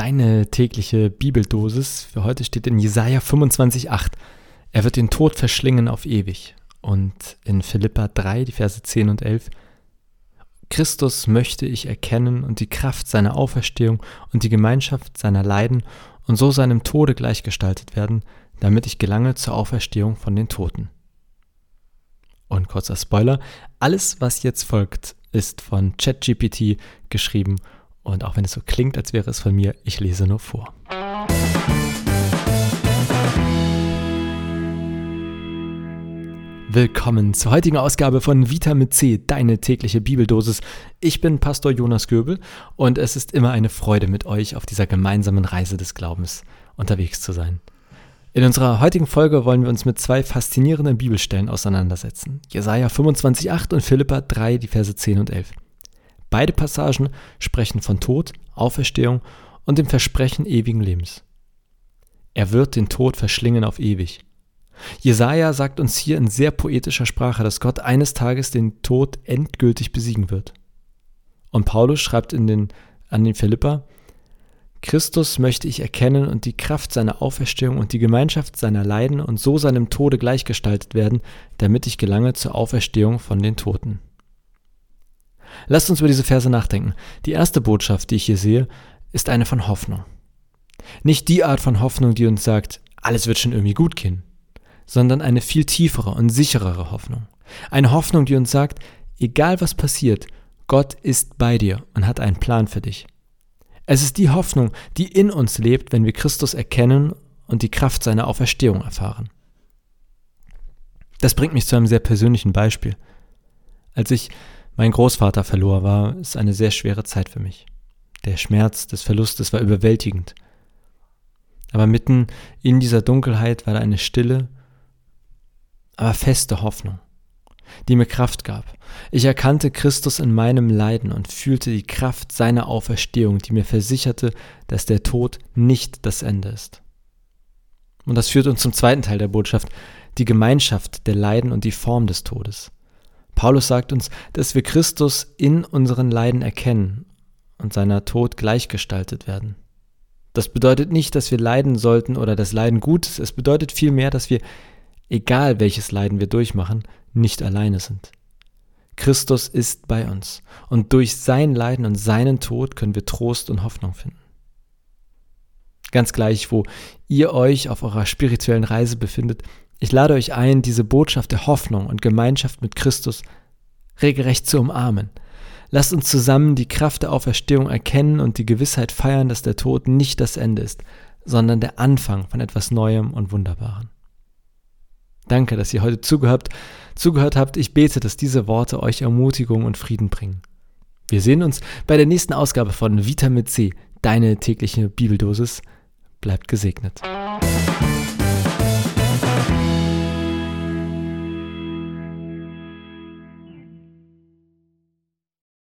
Deine tägliche Bibeldosis für heute steht in Jesaja 25,8. Er wird den Tod verschlingen auf ewig. Und in Philippa 3, die Verse 10 und 11. Christus möchte ich erkennen und die Kraft seiner Auferstehung und die Gemeinschaft seiner Leiden und so seinem Tode gleichgestaltet werden, damit ich gelange zur Auferstehung von den Toten. Und kurzer Spoiler, alles, was jetzt folgt, ist von ChatGPT geschrieben und auch wenn es so klingt, als wäre es von mir, ich lese nur vor. Willkommen zur heutigen Ausgabe von Vitamin C, deine tägliche Bibeldosis. Ich bin Pastor Jonas Göbel und es ist immer eine Freude mit euch auf dieser gemeinsamen Reise des Glaubens unterwegs zu sein. In unserer heutigen Folge wollen wir uns mit zwei faszinierenden Bibelstellen auseinandersetzen. Jesaja 25,8 und Philippa 3, die Verse 10 und 11. Beide Passagen sprechen von Tod, Auferstehung und dem Versprechen ewigen Lebens. Er wird den Tod verschlingen auf ewig. Jesaja sagt uns hier in sehr poetischer Sprache, dass Gott eines Tages den Tod endgültig besiegen wird. Und Paulus schreibt in den, an den Philippa, Christus möchte ich erkennen und die Kraft seiner Auferstehung und die Gemeinschaft seiner Leiden und so seinem Tode gleichgestaltet werden, damit ich gelange zur Auferstehung von den Toten. Lasst uns über diese Verse nachdenken. Die erste Botschaft, die ich hier sehe, ist eine von Hoffnung. Nicht die Art von Hoffnung, die uns sagt, alles wird schon irgendwie gut gehen, sondern eine viel tiefere und sicherere Hoffnung. Eine Hoffnung, die uns sagt, egal was passiert, Gott ist bei dir und hat einen Plan für dich. Es ist die Hoffnung, die in uns lebt, wenn wir Christus erkennen und die Kraft seiner Auferstehung erfahren. Das bringt mich zu einem sehr persönlichen Beispiel. Als ich meinen Großvater verlor, war es eine sehr schwere Zeit für mich. Der Schmerz des Verlustes war überwältigend. Aber mitten in dieser Dunkelheit war da eine stille, aber feste Hoffnung, die mir Kraft gab. Ich erkannte Christus in meinem Leiden und fühlte die Kraft seiner Auferstehung, die mir versicherte, dass der Tod nicht das Ende ist. Und das führt uns zum zweiten Teil der Botschaft, die Gemeinschaft der Leiden und die Form des Todes. Paulus sagt uns, dass wir Christus in unseren Leiden erkennen und seiner Tod gleichgestaltet werden. Das bedeutet nicht, dass wir leiden sollten oder das Leiden gut ist. Es bedeutet vielmehr, dass wir, egal welches Leiden wir durchmachen, nicht alleine sind. Christus ist bei uns und durch sein Leiden und seinen Tod können wir Trost und Hoffnung finden. Ganz gleich, wo ihr euch auf eurer spirituellen Reise befindet, ich lade euch ein, diese Botschaft der Hoffnung und Gemeinschaft mit Christus regelrecht zu umarmen. Lasst uns zusammen die Kraft der Auferstehung erkennen und die Gewissheit feiern, dass der Tod nicht das Ende ist, sondern der Anfang von etwas Neuem und Wunderbaren. Danke, dass ihr heute zugehört, zugehört habt. Ich bete, dass diese Worte euch Ermutigung und Frieden bringen. Wir sehen uns bei der nächsten Ausgabe von Vitamin C, deine tägliche Bibeldosis. Bleibt gesegnet.